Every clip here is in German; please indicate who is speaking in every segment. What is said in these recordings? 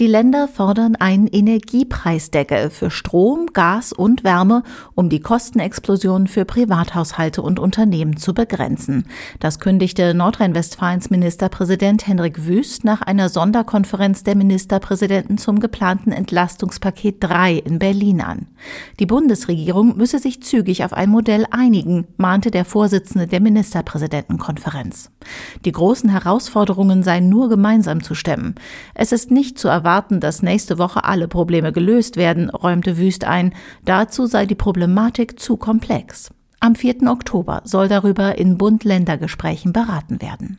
Speaker 1: Die Länder fordern einen Energiepreisdeckel für Strom, Gas und Wärme, um die Kostenexplosion für Privathaushalte und Unternehmen zu begrenzen. Das kündigte Nordrhein-Westfalens Ministerpräsident Henrik Wüst nach einer Sonderkonferenz der Ministerpräsidenten zum geplanten Entlastungspaket 3 in Berlin an. Die Bundesregierung müsse sich zügig auf ein Modell einigen, mahnte der Vorsitzende der Ministerpräsidentenkonferenz. Die großen Herausforderungen seien nur gemeinsam zu stemmen. Es ist nicht zu erwarten, erwarten, dass nächste Woche alle Probleme gelöst werden, räumte Wüst ein. Dazu sei die Problematik zu komplex. Am 4. Oktober soll darüber in Bund-Länder-Gesprächen beraten werden.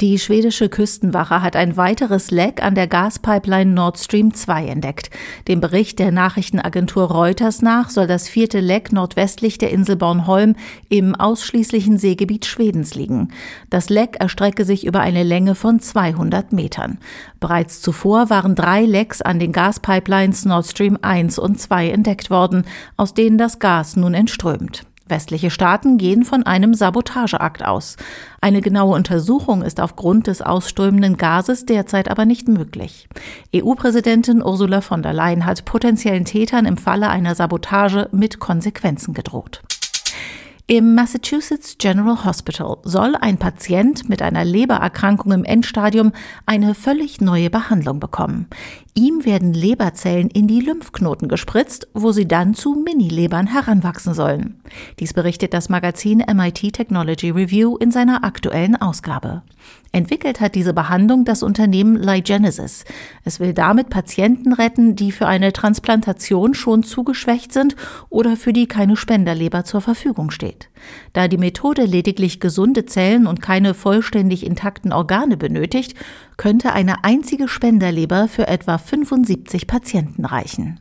Speaker 1: Die schwedische Küstenwache hat ein weiteres Leck an der Gaspipeline Nord Stream 2 entdeckt. Dem Bericht der Nachrichtenagentur Reuters nach soll das vierte Leck nordwestlich der Insel Bornholm im ausschließlichen Seegebiet Schwedens liegen. Das Leck erstrecke sich über eine Länge von 200 Metern. Bereits zuvor waren drei Lecks an den Gaspipelines Nord Stream 1 und 2 entdeckt worden, aus denen das Gas nun entströmt. Westliche Staaten gehen von einem Sabotageakt aus. Eine genaue Untersuchung ist aufgrund des ausströmenden Gases derzeit aber nicht möglich. EU-Präsidentin Ursula von der Leyen hat potenziellen Tätern im Falle einer Sabotage mit Konsequenzen gedroht. Im Massachusetts General Hospital soll ein Patient mit einer Lebererkrankung im Endstadium eine völlig neue Behandlung bekommen. Ihm werden Leberzellen in die Lymphknoten gespritzt, wo sie dann zu Minilebern heranwachsen sollen. Dies berichtet das Magazin MIT Technology Review in seiner aktuellen Ausgabe. Entwickelt hat diese Behandlung das Unternehmen Lygenesis. Es will damit Patienten retten, die für eine Transplantation schon zu geschwächt sind oder für die keine Spenderleber zur Verfügung steht. Da die Methode lediglich gesunde Zellen und keine vollständig intakten Organe benötigt, könnte eine einzige Spenderleber für etwa 75 Patienten reichen.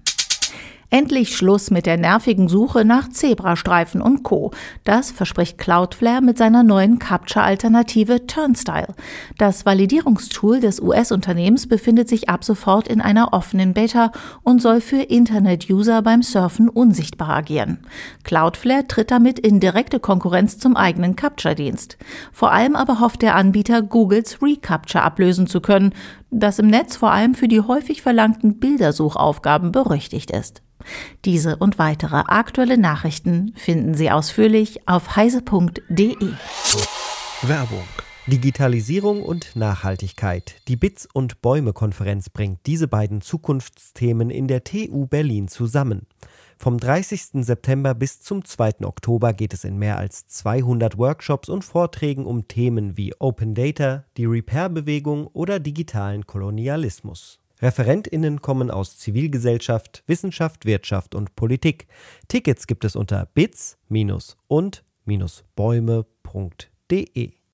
Speaker 1: Endlich Schluss mit der nervigen Suche nach Zebrastreifen und Co. Das verspricht Cloudflare mit seiner neuen Capture-Alternative Turnstyle. Das Validierungstool des US-Unternehmens befindet sich ab sofort in einer offenen Beta und soll für Internet-User beim Surfen unsichtbar agieren. Cloudflare tritt damit in direkte Konkurrenz zum eigenen Capture-Dienst. Vor allem aber hofft der Anbieter, Googles Recapture ablösen zu können, das im Netz vor allem für die häufig verlangten Bildersuchaufgaben berüchtigt ist. Diese und weitere aktuelle Nachrichten finden Sie ausführlich auf heise.de.
Speaker 2: Werbung Digitalisierung und Nachhaltigkeit. Die Bits und Bäume Konferenz bringt diese beiden Zukunftsthemen in der TU Berlin zusammen. Vom 30. September bis zum 2. Oktober geht es in mehr als 200 Workshops und Vorträgen um Themen wie Open Data, die Repair-Bewegung oder digitalen Kolonialismus. ReferentInnen kommen aus Zivilgesellschaft, Wissenschaft, Wirtschaft und Politik. Tickets gibt es unter bits- und-bäume.de.